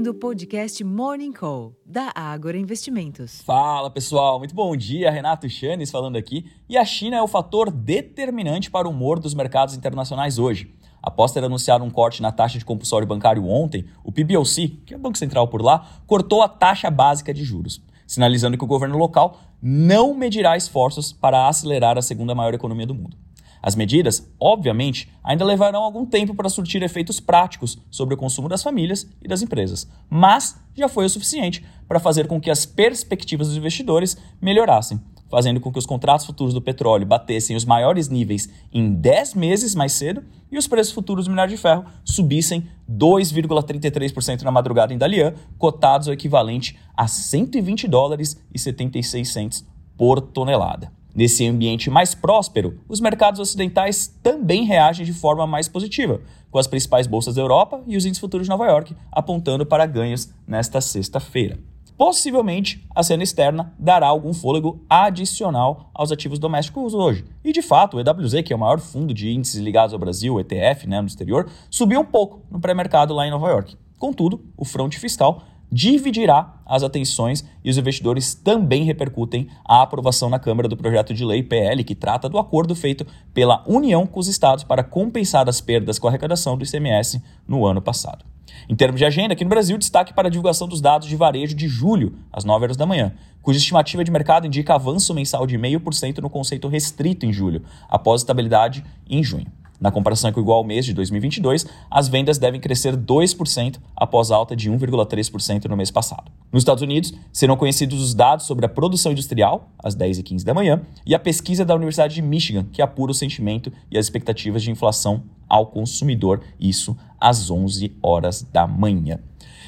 ouvindo o podcast Morning Call, da Ágora Investimentos. Fala pessoal, muito bom dia. Renato Chanes falando aqui. E a China é o fator determinante para o humor dos mercados internacionais hoje. Após ter anunciado um corte na taxa de compulsório bancário ontem, o PBOC, que é o Banco Central por lá, cortou a taxa básica de juros, sinalizando que o governo local não medirá esforços para acelerar a segunda maior economia do mundo. As medidas, obviamente, ainda levarão algum tempo para surtir efeitos práticos sobre o consumo das famílias e das empresas, mas já foi o suficiente para fazer com que as perspectivas dos investidores melhorassem, fazendo com que os contratos futuros do petróleo batessem os maiores níveis em 10 meses mais cedo e os preços futuros do minério de ferro subissem 2,33% na madrugada em Dalian, cotados ao equivalente a 120 dólares e 76 centes por tonelada. Nesse ambiente mais próspero, os mercados ocidentais também reagem de forma mais positiva, com as principais bolsas da Europa e os índices futuros de Nova York apontando para ganhos nesta sexta-feira. Possivelmente, a cena externa dará algum fôlego adicional aos ativos domésticos hoje. E de fato, o EWZ, que é o maior fundo de índices ligados ao Brasil, ETF, né, no exterior, subiu um pouco no pré-mercado lá em Nova York. Contudo, o fronte fiscal dividirá as atenções e os investidores também repercutem a aprovação na Câmara do projeto de lei PL, que trata do acordo feito pela União com os estados para compensar as perdas com a arrecadação do ICMS no ano passado. Em termos de agenda, aqui no Brasil, destaque para a divulgação dos dados de varejo de julho, às 9 horas da manhã, cuja estimativa de mercado indica avanço mensal de 0,5% no conceito restrito em julho, após estabilidade em junho. Na comparação com o igual mês de 2022, as vendas devem crescer 2% após alta de 1,3% no mês passado. Nos Estados Unidos, serão conhecidos os dados sobre a produção industrial, às 10h15 da manhã, e a pesquisa da Universidade de Michigan, que apura o sentimento e as expectativas de inflação ao consumidor, isso às 11 horas da manhã.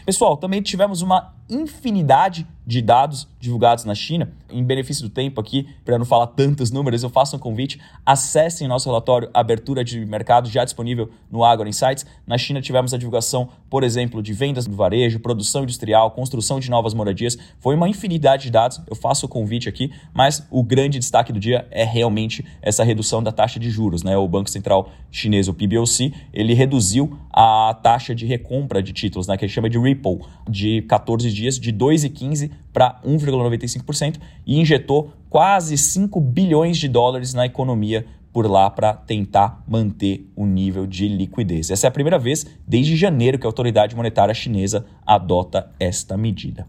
Pessoal, também tivemos uma infinidade de dados divulgados na China. Em benefício do tempo aqui, para não falar tantos números, eu faço um convite. Acessem nosso relatório Abertura de Mercado, já disponível no Agro Insights. Na China tivemos a divulgação, por exemplo, de vendas no varejo, produção industrial, construção de novas moradias. Foi uma infinidade de dados. Eu faço o convite aqui, mas o grande destaque do dia é realmente essa redução da taxa de juros. Né? O Banco Central Chinês, o PBOC, ele reduziu a taxa de recompra de títulos, né? que ele chama de Ripple, de 14 dias, de 2,15 para 1,95% e injetou quase 5 bilhões de dólares na economia por lá para tentar manter o nível de liquidez. Essa é a primeira vez desde janeiro que a autoridade monetária chinesa adota esta medida.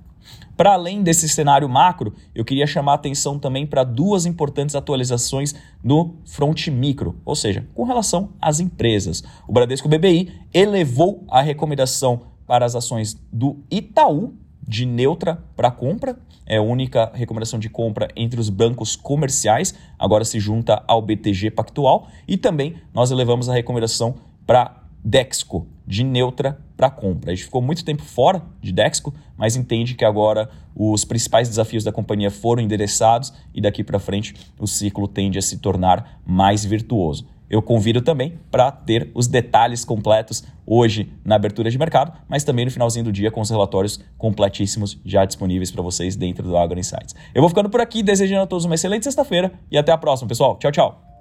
Para além desse cenário macro, eu queria chamar a atenção também para duas importantes atualizações no front micro, ou seja, com relação às empresas. O Bradesco BBI elevou a recomendação para as ações do Itaú de neutra para compra, é a única recomendação de compra entre os bancos comerciais, agora se junta ao BTG Pactual, e também nós elevamos a recomendação para Dexco, de neutra para compra. A gente ficou muito tempo fora de Dexco, mas entende que agora os principais desafios da companhia foram endereçados e daqui para frente o ciclo tende a se tornar mais virtuoso eu convido também para ter os detalhes completos hoje na abertura de mercado, mas também no finalzinho do dia com os relatórios completíssimos já disponíveis para vocês dentro do Agro Insights. Eu vou ficando por aqui, desejando a todos uma excelente sexta-feira e até a próxima, pessoal. Tchau, tchau.